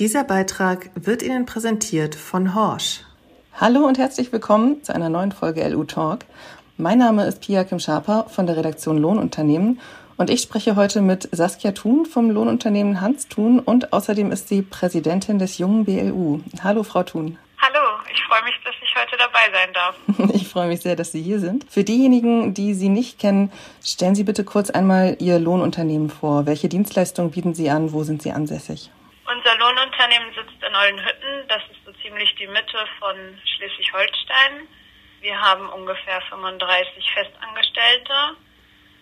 Dieser Beitrag wird Ihnen präsentiert von Horsch. Hallo und herzlich willkommen zu einer neuen Folge LU Talk. Mein Name ist Pia Kim Schaper von der Redaktion Lohnunternehmen und ich spreche heute mit Saskia Thun vom Lohnunternehmen Hans Thun und außerdem ist sie Präsidentin des jungen BLU. Hallo, Frau Thun. Hallo, ich freue mich, dass ich heute dabei sein darf. Ich freue mich sehr, dass Sie hier sind. Für diejenigen, die Sie nicht kennen, stellen Sie bitte kurz einmal Ihr Lohnunternehmen vor. Welche Dienstleistungen bieten Sie an? Wo sind Sie ansässig? Unser Lohnunternehmen sitzt in Ollenhütten. Das ist so ziemlich die Mitte von Schleswig-Holstein. Wir haben ungefähr 35 Festangestellte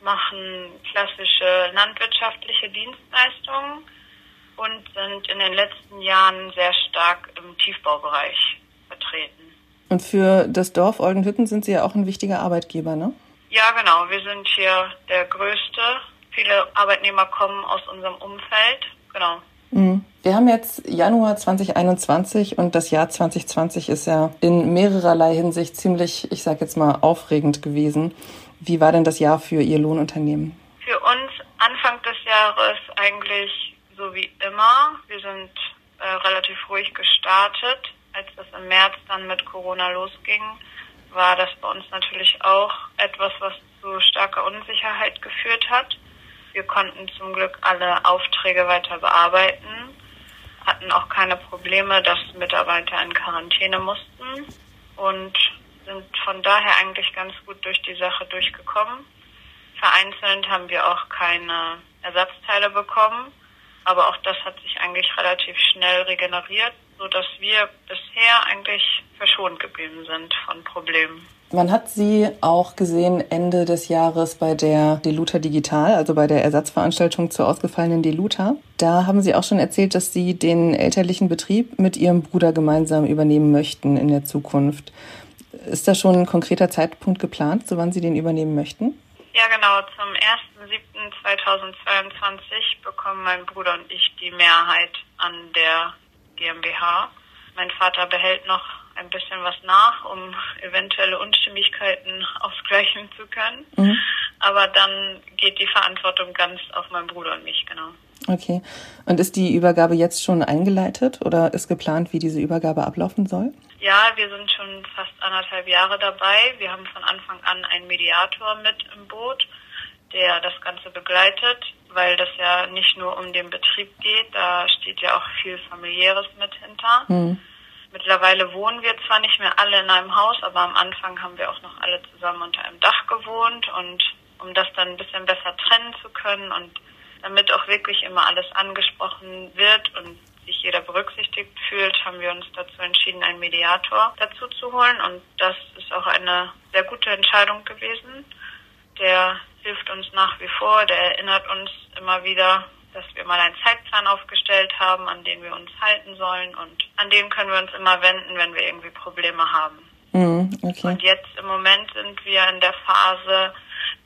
machen klassische landwirtschaftliche Dienstleistungen und sind in den letzten Jahren sehr stark im Tiefbaubereich vertreten. Und für das Dorf Oldenhütten sind Sie ja auch ein wichtiger Arbeitgeber, ne? Ja, genau. Wir sind hier der größte. Viele Arbeitnehmer kommen aus unserem Umfeld. Genau. Mhm. Wir haben jetzt Januar 2021 und das Jahr 2020 ist ja in mehrererlei Hinsicht ziemlich, ich sag jetzt mal, aufregend gewesen. Wie war denn das Jahr für Ihr Lohnunternehmen? Für uns Anfang des Jahres eigentlich so wie immer. Wir sind äh, relativ ruhig gestartet. Als das im März dann mit Corona losging, war das bei uns natürlich auch etwas, was zu starker Unsicherheit geführt hat. Wir konnten zum Glück alle Aufträge weiter bearbeiten, hatten auch keine Probleme, dass Mitarbeiter in Quarantäne mussten und sind von daher eigentlich ganz gut durch die Sache durchgekommen. Vereinzelt haben wir auch keine Ersatzteile bekommen, aber auch das hat sich eigentlich relativ schnell regeneriert, sodass wir bisher eigentlich verschont geblieben sind von Problemen. Man hat Sie auch gesehen Ende des Jahres bei der Deluta Digital, also bei der Ersatzveranstaltung zur ausgefallenen Deluta. Da haben Sie auch schon erzählt, dass Sie den elterlichen Betrieb mit Ihrem Bruder gemeinsam übernehmen möchten in der Zukunft. Ist da schon ein konkreter Zeitpunkt geplant, zu wann Sie den übernehmen möchten? Ja, genau. Zum 1.7.2022 bekommen mein Bruder und ich die Mehrheit an der GmbH. Mein Vater behält noch ein bisschen was nach, um eventuelle Unstimmigkeiten ausgleichen zu können. Mhm. Aber dann geht die Verantwortung ganz auf meinen Bruder und mich, genau. Okay. Und ist die Übergabe jetzt schon eingeleitet oder ist geplant, wie diese Übergabe ablaufen soll? Ja, wir sind schon fast anderthalb Jahre dabei. Wir haben von Anfang an einen Mediator mit im Boot, der das Ganze begleitet, weil das ja nicht nur um den Betrieb geht, da steht ja auch viel familiäres mit hinter. Mhm. Mittlerweile wohnen wir zwar nicht mehr alle in einem Haus, aber am Anfang haben wir auch noch alle zusammen unter einem Dach gewohnt und um das dann ein bisschen besser trennen zu können und damit auch wirklich immer alles angesprochen wird und sich jeder berücksichtigt fühlt, haben wir uns dazu entschieden, einen Mediator dazu zu holen. Und das ist auch eine sehr gute Entscheidung gewesen. Der hilft uns nach wie vor, der erinnert uns immer wieder, dass wir mal einen Zeitplan aufgestellt haben, an den wir uns halten sollen und an den können wir uns immer wenden, wenn wir irgendwie Probleme haben. Mhm, okay. Und jetzt im Moment sind wir in der Phase,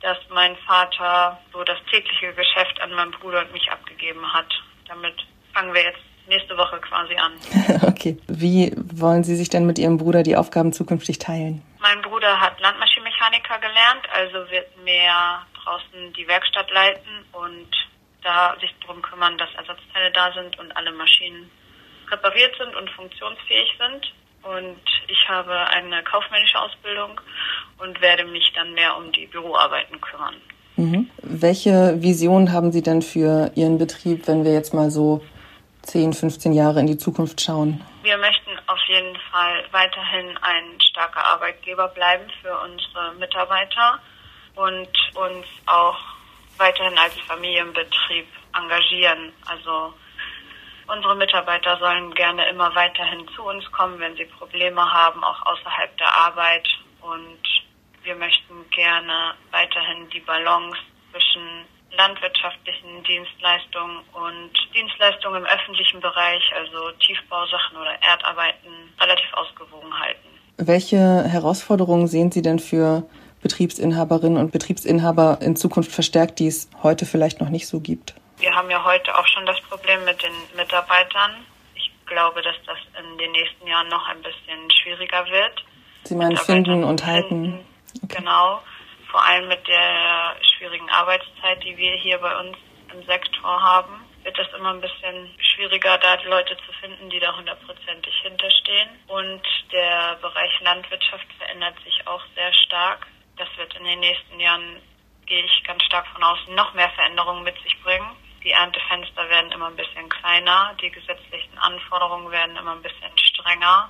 dass mein Vater so das tägliche Geschäft an meinen Bruder und mich abgegeben hat. Damit fangen wir jetzt nächste Woche quasi an. okay. Wie wollen Sie sich denn mit Ihrem Bruder die Aufgaben zukünftig teilen? Mein Bruder hat Landmaschinenmechaniker gelernt, also wird mehr draußen die Werkstatt leiten und da sich darum kümmern, dass Ersatzteile da sind und alle Maschinen repariert sind und funktionsfähig sind. Und ich habe eine kaufmännische Ausbildung und werde mich dann mehr um die Büroarbeiten kümmern. Mhm. Welche Vision haben Sie denn für Ihren Betrieb, wenn wir jetzt mal so 10, 15 Jahre in die Zukunft schauen? Wir möchten auf jeden Fall weiterhin ein starker Arbeitgeber bleiben für unsere Mitarbeiter und uns auch weiterhin als Familienbetrieb engagieren. Also unsere Mitarbeiter sollen gerne immer weiterhin zu uns kommen, wenn sie Probleme haben, auch außerhalb der Arbeit. Und wir möchten gerne weiterhin die Balance zwischen landwirtschaftlichen Dienstleistungen und Dienstleistungen im öffentlichen Bereich, also Tiefbausachen oder Erdarbeiten, relativ ausgewogen halten. Welche Herausforderungen sehen Sie denn für Betriebsinhaberinnen und Betriebsinhaber in Zukunft verstärkt, die es heute vielleicht noch nicht so gibt? Wir haben ja heute auch schon das Problem mit den Mitarbeitern. Ich glaube, dass das in den nächsten Jahren noch ein bisschen schwieriger wird. Sie meinen finden und halten? Okay. Genau vor allem mit der schwierigen Arbeitszeit, die wir hier bei uns im Sektor haben. wird das immer ein bisschen schwieriger, da Leute zu finden, die da hundertprozentig hinterstehen. Und der Bereich Landwirtschaft verändert sich auch sehr stark. Das wird in den nächsten Jahren, gehe ich ganz stark von außen, noch mehr Veränderungen mit sich bringen. Die Erntefenster werden immer ein bisschen kleiner, die gesetzlichen Anforderungen werden immer ein bisschen strenger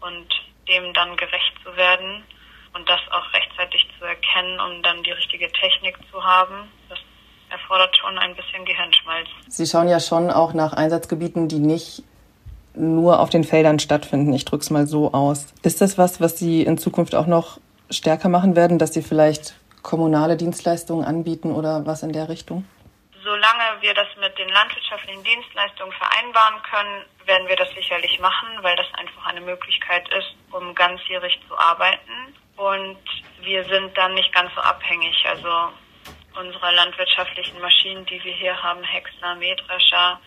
und dem dann gerecht zu werden und das auch rechtzeitig zu erkennen, um dann die richtige Technik zu haben, das erfordert schon ein bisschen Gehirnschmalz. Sie schauen ja schon auch nach Einsatzgebieten, die nicht nur auf den Feldern stattfinden. Ich drücke es mal so aus. Ist das was, was Sie in Zukunft auch noch stärker machen werden, dass Sie vielleicht kommunale Dienstleistungen anbieten oder was in der Richtung? Solange wir das mit den landwirtschaftlichen Dienstleistungen vereinbaren können, werden wir das sicherlich machen, weil das einfach eine Möglichkeit ist, um ganzjährig zu arbeiten. Und wir sind dann nicht ganz so abhängig. Also unsere landwirtschaftlichen Maschinen, die wir hier haben, Häcksler, Mähdrescher,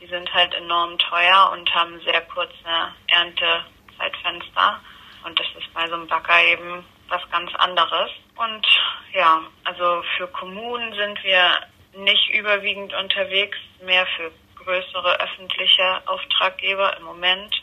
die sind halt enorm teuer und haben sehr kurze Erntezeitfenster. Und das ist bei so einem Bagger eben was ganz anderes. Und ja, also für Kommunen sind wir nicht überwiegend unterwegs, mehr für größere öffentliche Auftraggeber im Moment.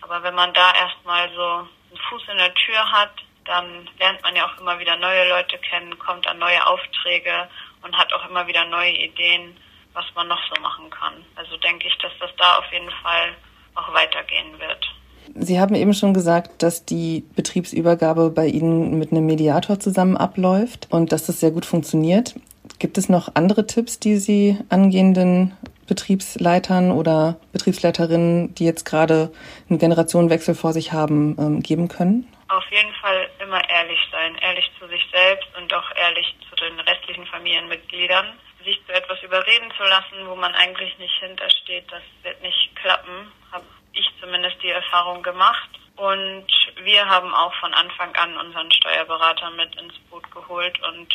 Aber wenn man da erstmal so einen Fuß in der Tür hat, dann lernt man ja auch immer wieder neue Leute kennen, kommt an neue Aufträge und hat auch immer wieder neue Ideen, was man noch so machen kann. Also denke ich, dass das da auf jeden Fall auch weitergehen wird. Sie haben eben schon gesagt, dass die Betriebsübergabe bei Ihnen mit einem Mediator zusammen abläuft und dass das sehr gut funktioniert. Gibt es noch andere Tipps, die Sie angehenden Betriebsleitern oder Betriebsleiterinnen, die jetzt gerade einen Generationenwechsel vor sich haben, ähm, geben können? Auf jeden Fall immer ehrlich sein, ehrlich zu sich selbst und auch ehrlich zu den restlichen Familienmitgliedern. Sich zu etwas überreden zu lassen, wo man eigentlich nicht hintersteht, das wird nicht klappen, habe ich zumindest die Erfahrung gemacht. Und wir haben auch von Anfang an unseren Steuerberater mit ins Boot geholt und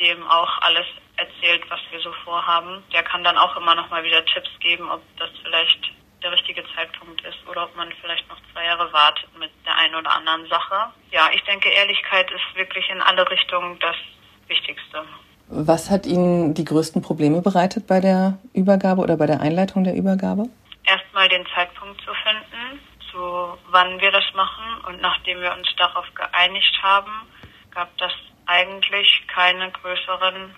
dem auch alles erzählt, was wir so vorhaben. Der kann dann auch immer noch mal wieder Tipps geben, ob das vielleicht der richtige Zeitpunkt ist oder ob man vielleicht noch zwei Jahre wartet mit der einen oder anderen Sache. Ja, ich denke, Ehrlichkeit ist wirklich in alle Richtungen das Wichtigste. Was hat Ihnen die größten Probleme bereitet bei der Übergabe oder bei der Einleitung der Übergabe? Erstmal den Zeitpunkt zu finden, zu wann wir das machen und nachdem wir uns darauf geeinigt haben, gab das eigentlich keine größeren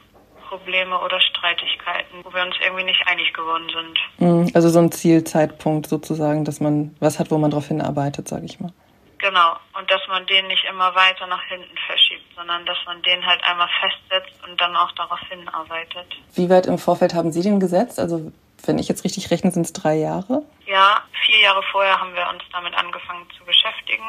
Probleme oder Streitigkeiten, wo wir uns irgendwie nicht einig geworden sind. Mhm, also so ein Zielzeitpunkt sozusagen, dass man was hat, wo man darauf hinarbeitet, sage ich mal. Genau, und dass man den nicht immer weiter nach hinten verschiebt, sondern dass man den halt einmal festsetzt und dann auch darauf hinarbeitet. Wie weit im Vorfeld haben Sie den gesetzt? Also wenn ich jetzt richtig rechne, sind es drei Jahre? Ja, vier Jahre vorher haben wir uns damit angefangen zu beschäftigen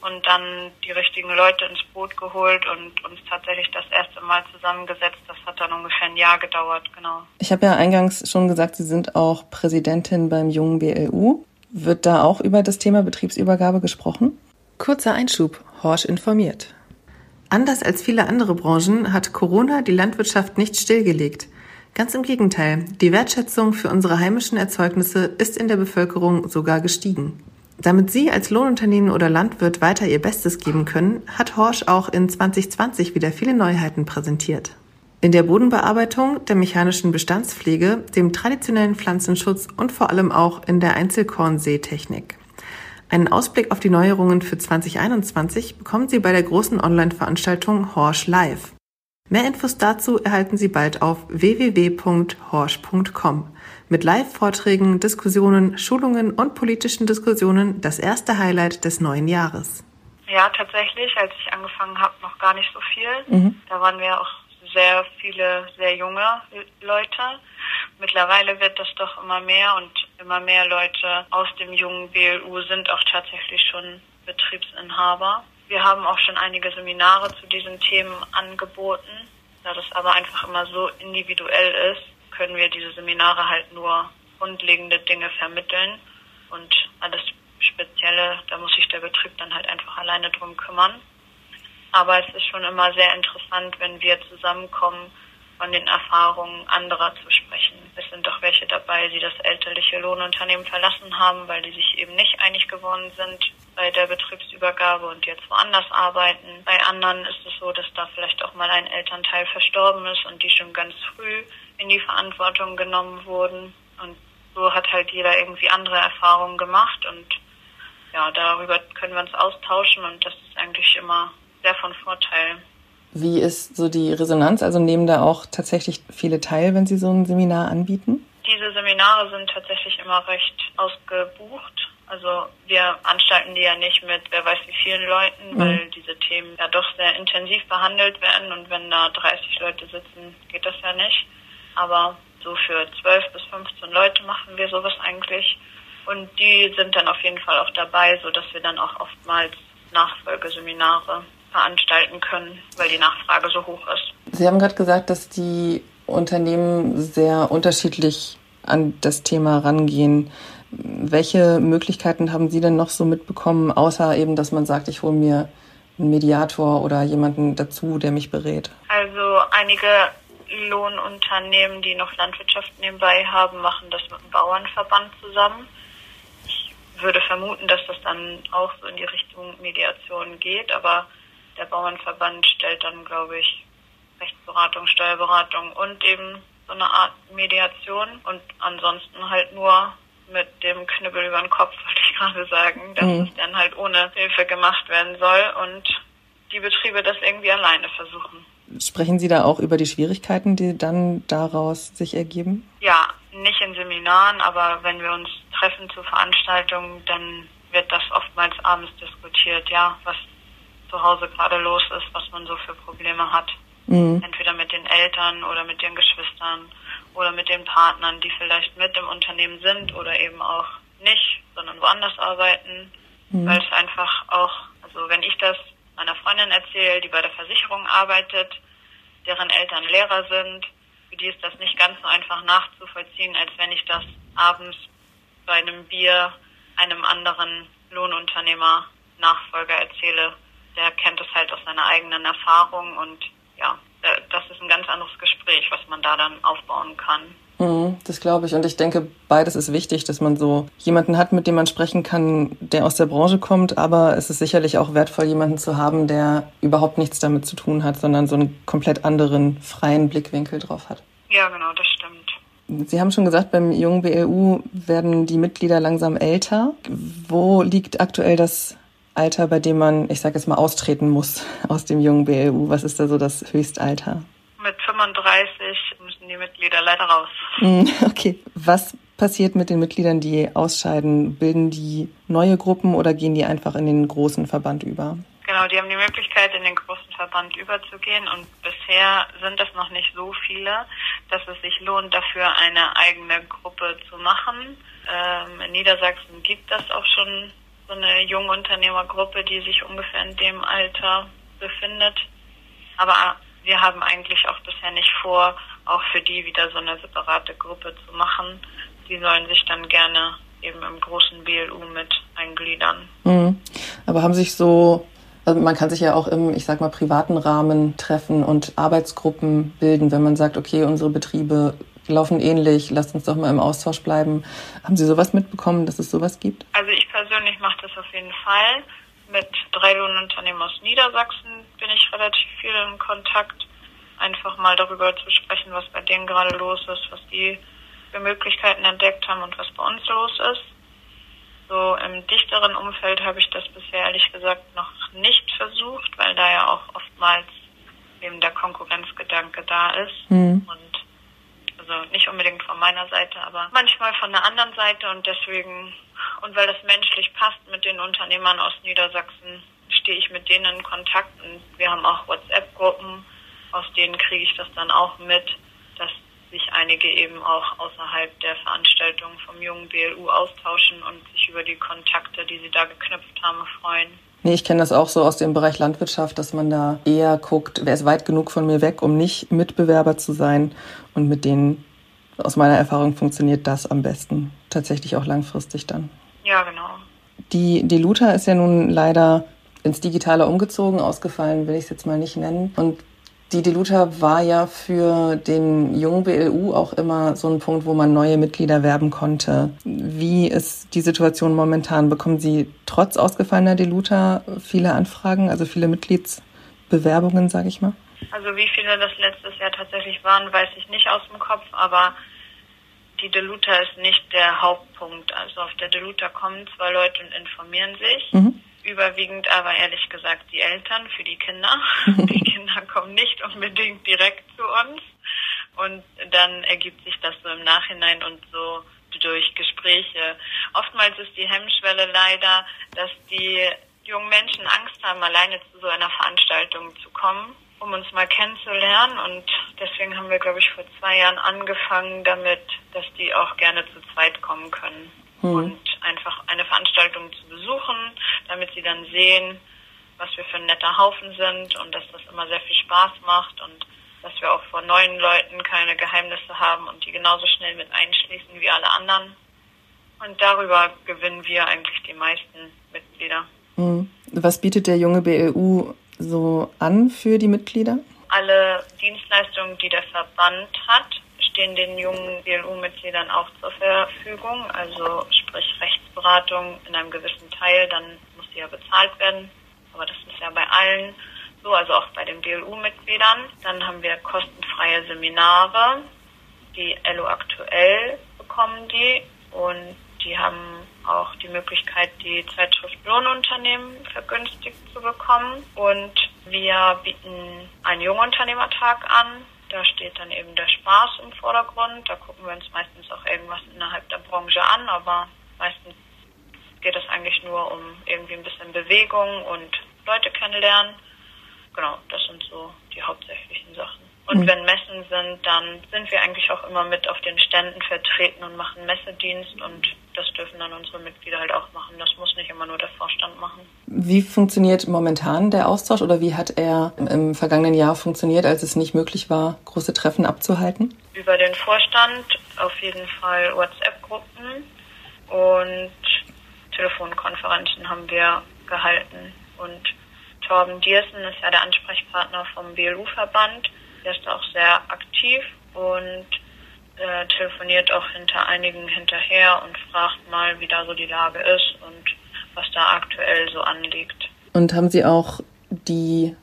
und dann die richtigen Leute ins Boot geholt und uns tatsächlich das erste Mal zusammengesetzt. Das hat dann ungefähr ein Jahr gedauert, genau. Ich habe ja eingangs schon gesagt, Sie sind auch Präsidentin beim jungen BLU. Wird da auch über das Thema Betriebsübergabe gesprochen? Kurzer Einschub. Horsch informiert. Anders als viele andere Branchen hat Corona die Landwirtschaft nicht stillgelegt. Ganz im Gegenteil, die Wertschätzung für unsere heimischen Erzeugnisse ist in der Bevölkerung sogar gestiegen. Damit Sie als Lohnunternehmen oder Landwirt weiter Ihr Bestes geben können, hat Horsch auch in 2020 wieder viele Neuheiten präsentiert. In der Bodenbearbeitung, der mechanischen Bestandspflege, dem traditionellen Pflanzenschutz und vor allem auch in der Einzelkornseetechnik. Einen Ausblick auf die Neuerungen für 2021 bekommen Sie bei der großen Online-Veranstaltung Horsch Live. Mehr Infos dazu erhalten Sie bald auf www.horsch.com. Mit Live-Vorträgen, Diskussionen, Schulungen und politischen Diskussionen das erste Highlight des neuen Jahres. Ja, tatsächlich, als ich angefangen habe, noch gar nicht so viel. Mhm. Da waren wir auch sehr viele, sehr junge Leute. Mittlerweile wird das doch immer mehr und immer mehr Leute aus dem jungen BLU sind auch tatsächlich schon Betriebsinhaber. Wir haben auch schon einige Seminare zu diesen Themen angeboten. Da das aber einfach immer so individuell ist, können wir diese Seminare halt nur grundlegende Dinge vermitteln und alles Spezielle, da muss sich der Betrieb dann halt einfach alleine drum kümmern. Aber es ist schon immer sehr interessant, wenn wir zusammenkommen, von den Erfahrungen anderer zu sprechen. Es sind doch welche dabei, die das elterliche Lohnunternehmen verlassen haben, weil die sich eben nicht einig geworden sind bei der Betriebsübergabe und jetzt woanders arbeiten. Bei anderen ist es so, dass da vielleicht auch mal ein Elternteil verstorben ist und die schon ganz früh in die Verantwortung genommen wurden. Und so hat halt jeder irgendwie andere Erfahrungen gemacht und ja, darüber können wir uns austauschen und das ist eigentlich immer sehr von Vorteil. Wie ist so die Resonanz? Also nehmen da auch tatsächlich viele teil, wenn Sie so ein Seminar anbieten? Diese Seminare sind tatsächlich immer recht ausgebucht. Also wir anstalten die ja nicht mit wer weiß wie vielen Leuten, mhm. weil diese Themen ja doch sehr intensiv behandelt werden und wenn da 30 Leute sitzen, geht das ja nicht. Aber so für 12 bis 15 Leute machen wir sowas eigentlich. Und die sind dann auf jeden Fall auch dabei, so dass wir dann auch oftmals Nachfolgeseminare veranstalten können, weil die Nachfrage so hoch ist. Sie haben gerade gesagt, dass die Unternehmen sehr unterschiedlich an das Thema rangehen. Welche Möglichkeiten haben Sie denn noch so mitbekommen, außer eben, dass man sagt, ich hole mir einen Mediator oder jemanden dazu, der mich berät? Also einige Lohnunternehmen, die noch Landwirtschaft nebenbei haben, machen das mit dem Bauernverband zusammen. Ich würde vermuten, dass das dann auch so in die Richtung Mediation geht, aber der Bauernverband stellt dann, glaube ich, Rechtsberatung, Steuerberatung und eben so eine Art Mediation und ansonsten halt nur mit dem Knüppel über den Kopf, wollte ich gerade sagen, dass mhm. es dann halt ohne Hilfe gemacht werden soll und die Betriebe das irgendwie alleine versuchen. Sprechen Sie da auch über die Schwierigkeiten, die dann daraus sich ergeben? Ja, nicht in Seminaren, aber wenn wir uns treffen zu Veranstaltungen, dann wird das oftmals abends diskutiert, ja, was zu Hause gerade los ist, was man so für Probleme hat. Mhm. Entweder mit den Eltern oder mit den Geschwistern oder mit den Partnern, die vielleicht mit im Unternehmen sind oder eben auch nicht, sondern woanders arbeiten, mhm. weil es einfach auch, also wenn ich das meiner Freundin erzähle, die bei der Versicherung arbeitet, deren Eltern Lehrer sind, für die ist das nicht ganz so einfach nachzuvollziehen, als wenn ich das abends bei einem Bier einem anderen Lohnunternehmer Nachfolger erzähle, der kennt es halt aus seiner eigenen Erfahrung und das ist ein ganz anderes Gespräch, was man da dann aufbauen kann. Mhm, das glaube ich. Und ich denke, beides ist wichtig, dass man so jemanden hat, mit dem man sprechen kann, der aus der Branche kommt. Aber es ist sicherlich auch wertvoll, jemanden zu haben, der überhaupt nichts damit zu tun hat, sondern so einen komplett anderen, freien Blickwinkel drauf hat. Ja, genau, das stimmt. Sie haben schon gesagt, beim jungen BLU werden die Mitglieder langsam älter. Wo liegt aktuell das Alter, bei dem man, ich sage jetzt mal, austreten muss aus dem jungen BLU? Was ist da so das Höchstalter? Mit 35 müssen die Mitglieder leider raus. Hm, okay. Was passiert mit den Mitgliedern, die ausscheiden? Bilden die neue Gruppen oder gehen die einfach in den großen Verband über? Genau, die haben die Möglichkeit, in den großen Verband überzugehen und bisher sind es noch nicht so viele, dass es sich lohnt, dafür eine eigene Gruppe zu machen. Ähm, in Niedersachsen gibt es auch schon so eine junge Unternehmergruppe, die sich ungefähr in dem Alter befindet. Aber wir haben eigentlich auch bisher nicht vor, auch für die wieder so eine separate Gruppe zu machen. Die sollen sich dann gerne eben im großen BLU mit eingliedern. Mhm. Aber haben sich so, also man kann sich ja auch im, ich sag mal, privaten Rahmen treffen und Arbeitsgruppen bilden, wenn man sagt, okay, unsere Betriebe laufen ähnlich, lasst uns doch mal im Austausch bleiben. Haben Sie sowas mitbekommen, dass es sowas gibt? Also ich persönlich mache das auf jeden Fall. Mit drei Lohnunternehmen aus Niedersachsen bin ich relativ viel in Kontakt. Einfach mal darüber zu sprechen, was bei denen gerade los ist, was die für Möglichkeiten entdeckt haben und was bei uns los ist. So im dichteren Umfeld habe ich das bisher ehrlich gesagt noch nicht versucht, weil da ja auch oftmals eben der Konkurrenzgedanke da ist. Mhm. Und also nicht unbedingt von meiner Seite, aber manchmal von der anderen Seite und deswegen, und weil das menschlich passt mit den Unternehmern aus Niedersachsen, stehe ich mit denen in Kontakt und wir haben auch WhatsApp-Gruppen, aus denen kriege ich das dann auch mit, dass sich einige eben auch außerhalb der Veranstaltung vom jungen BLU austauschen und sich über die Kontakte, die sie da geknüpft haben, freuen. Nee, ich kenne das auch so aus dem Bereich Landwirtschaft, dass man da eher guckt, wer ist weit genug von mir weg, um nicht Mitbewerber zu sein. Und mit denen, aus meiner Erfahrung, funktioniert das am besten. Tatsächlich auch langfristig dann. Ja, genau. Die, die Luta ist ja nun leider ins Digitale umgezogen, ausgefallen will ich es jetzt mal nicht nennen. Und Die Deluta war ja für den jungen BLU auch immer so ein Punkt, wo man neue Mitglieder werben konnte. Wie ist die Situation momentan? Bekommen Sie trotz ausgefallener Deluta viele Anfragen, also viele Mitgliedsbewerbungen, sage ich mal? Also wie viele das letztes Jahr tatsächlich waren, weiß ich nicht aus dem Kopf, aber die Deluta ist nicht der Hauptpunkt. Also auf der Deluta kommen zwei Leute und informieren sich. Mhm. Überwiegend aber ehrlich gesagt die Eltern für die Kinder. die Kinder kommen nicht unbedingt direkt zu uns. Und dann ergibt sich das so im Nachhinein und so durch Gespräche. Oftmals ist die Hemmschwelle leider, dass die jungen Menschen Angst haben, alleine zu so einer Veranstaltung zu kommen um uns mal kennenzulernen. Und deswegen haben wir, glaube ich, vor zwei Jahren angefangen damit, dass die auch gerne zu zweit kommen können. Mhm. Und einfach eine Veranstaltung zu besuchen, damit sie dann sehen, was wir für ein netter Haufen sind und dass das immer sehr viel Spaß macht und dass wir auch vor neuen Leuten keine Geheimnisse haben und die genauso schnell mit einschließen wie alle anderen. Und darüber gewinnen wir eigentlich die meisten Mitglieder. Mhm. Was bietet der junge BLU so an für die Mitglieder? Alle Dienstleistungen, die der Verband hat, stehen den jungen BLU-Mitgliedern auch zur Verfügung. Also sprich Rechtsberatung in einem gewissen Teil, dann muss die ja bezahlt werden. Aber das ist ja bei allen so, also auch bei den BLU-Mitgliedern. Dann haben wir kostenfreie Seminare, die LO aktuell bekommen die und die haben auch die Möglichkeit, die Zeitschrift Lohnunternehmen vergünstigt zu bekommen. Und wir bieten einen Jungunternehmertag an. Da steht dann eben der Spaß im Vordergrund. Da gucken wir uns meistens auch irgendwas innerhalb der Branche an, aber meistens geht es eigentlich nur um irgendwie ein bisschen Bewegung und Leute kennenlernen. Genau, das sind so die hauptsächlichen Sachen. Und mhm. wenn Messen sind, dann sind wir eigentlich auch immer mit auf den Ständen vertreten und machen Messedienst und das dürfen dann unsere Mitglieder halt auch machen. Das muss nicht immer nur der Vorstand machen. Wie funktioniert momentan der Austausch oder wie hat er im vergangenen Jahr funktioniert, als es nicht möglich war, große Treffen abzuhalten? Über den Vorstand auf jeden Fall WhatsApp-Gruppen und Telefonkonferenzen haben wir gehalten. Und Torben Diersen ist ja der Ansprechpartner vom BLU-Verband der ist auch sehr aktiv und äh, telefoniert auch hinter einigen hinterher und fragt mal, wie da so die Lage ist und was da aktuell so anliegt. Und haben Sie auch die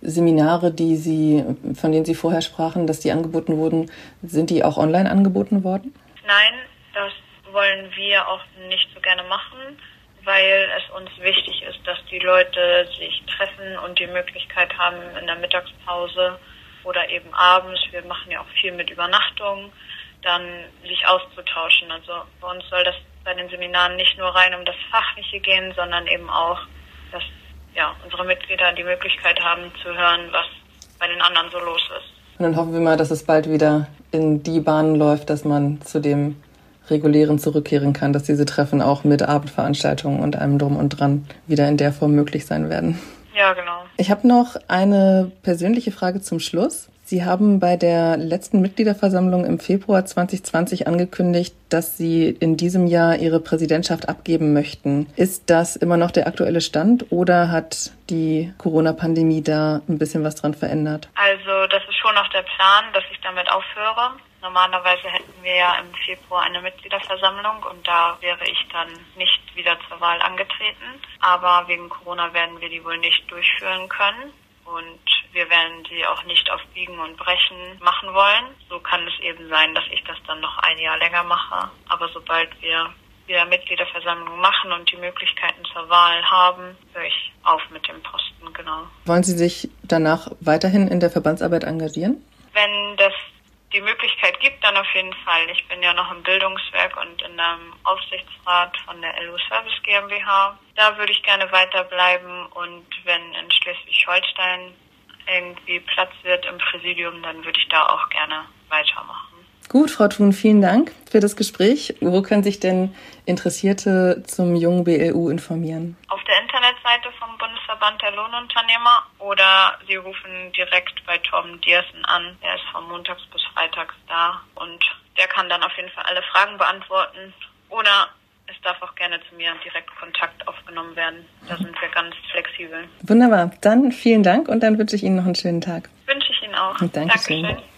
Seminare, die Sie, von denen Sie vorher sprachen, dass die angeboten wurden, sind die auch online angeboten worden? Nein, das wollen wir auch nicht so gerne machen, weil es uns wichtig ist, dass die Leute sich treffen und die Möglichkeit haben, in der Mittagspause oder eben abends, wir machen ja auch viel mit Übernachtung, dann sich auszutauschen. Also bei uns soll das bei den Seminaren nicht nur rein um das Fachliche gehen, sondern eben auch, dass ja, unsere Mitglieder die Möglichkeit haben zu hören, was bei den anderen so los ist. Und dann hoffen wir mal, dass es bald wieder in die Bahnen läuft, dass man zu dem regulären zurückkehren kann, dass diese Treffen auch mit Abendveranstaltungen und allem drum und dran wieder in der Form möglich sein werden. Ja, genau. Ich habe noch eine persönliche Frage zum Schluss. Sie haben bei der letzten Mitgliederversammlung im Februar 2020 angekündigt, dass Sie in diesem Jahr Ihre Präsidentschaft abgeben möchten. Ist das immer noch der aktuelle Stand oder hat die Corona-Pandemie da ein bisschen was dran verändert? Also das ist schon noch der Plan, dass ich damit aufhöre. Normalerweise hätten wir ja im Februar eine Mitgliederversammlung und da wäre ich dann nicht wieder zur Wahl angetreten. Aber wegen Corona werden wir die wohl nicht durchführen können und wir werden sie auch nicht auf Biegen und Brechen machen wollen. So kann es eben sein, dass ich das dann noch ein Jahr länger mache. Aber sobald wir wieder Mitgliederversammlung machen und die Möglichkeiten zur Wahl haben, höre ich auf mit dem Posten, genau. Wollen Sie sich danach weiterhin in der Verbandsarbeit engagieren? Wenn das die Möglichkeit gibt, dann auf jeden Fall. Ich bin ja noch im Bildungswerk und in einem Aufsichtsrat von der LU Service GmbH. Da würde ich gerne weiterbleiben und wenn in Schleswig-Holstein irgendwie Platz wird im Präsidium, dann würde ich da auch gerne weitermachen. Gut, Frau Thun, vielen Dank für das Gespräch. Wo können sich denn Interessierte zum jungen BLU informieren? Auf der Internetseite vom Bundesverband der Lohnunternehmer oder Sie rufen direkt bei Tom Diersen an. Er ist von montags bis freitags da und der kann dann auf jeden Fall alle Fragen beantworten. Oder es darf auch gerne zu mir direkt Kontakt aufgenommen werden. Da sind wir ganz flexibel. Wunderbar. Dann vielen Dank und dann wünsche ich Ihnen noch einen schönen Tag. Wünsche ich Ihnen auch. Dankeschön. Dankeschön.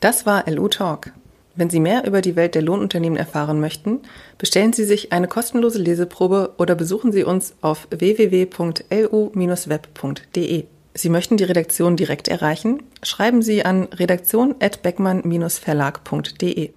Das war LU Talk. Wenn Sie mehr über die Welt der Lohnunternehmen erfahren möchten, bestellen Sie sich eine kostenlose Leseprobe oder besuchen Sie uns auf www.lu-web.de. Sie möchten die Redaktion direkt erreichen? Schreiben Sie an redaktion@beckmann-verlag.de.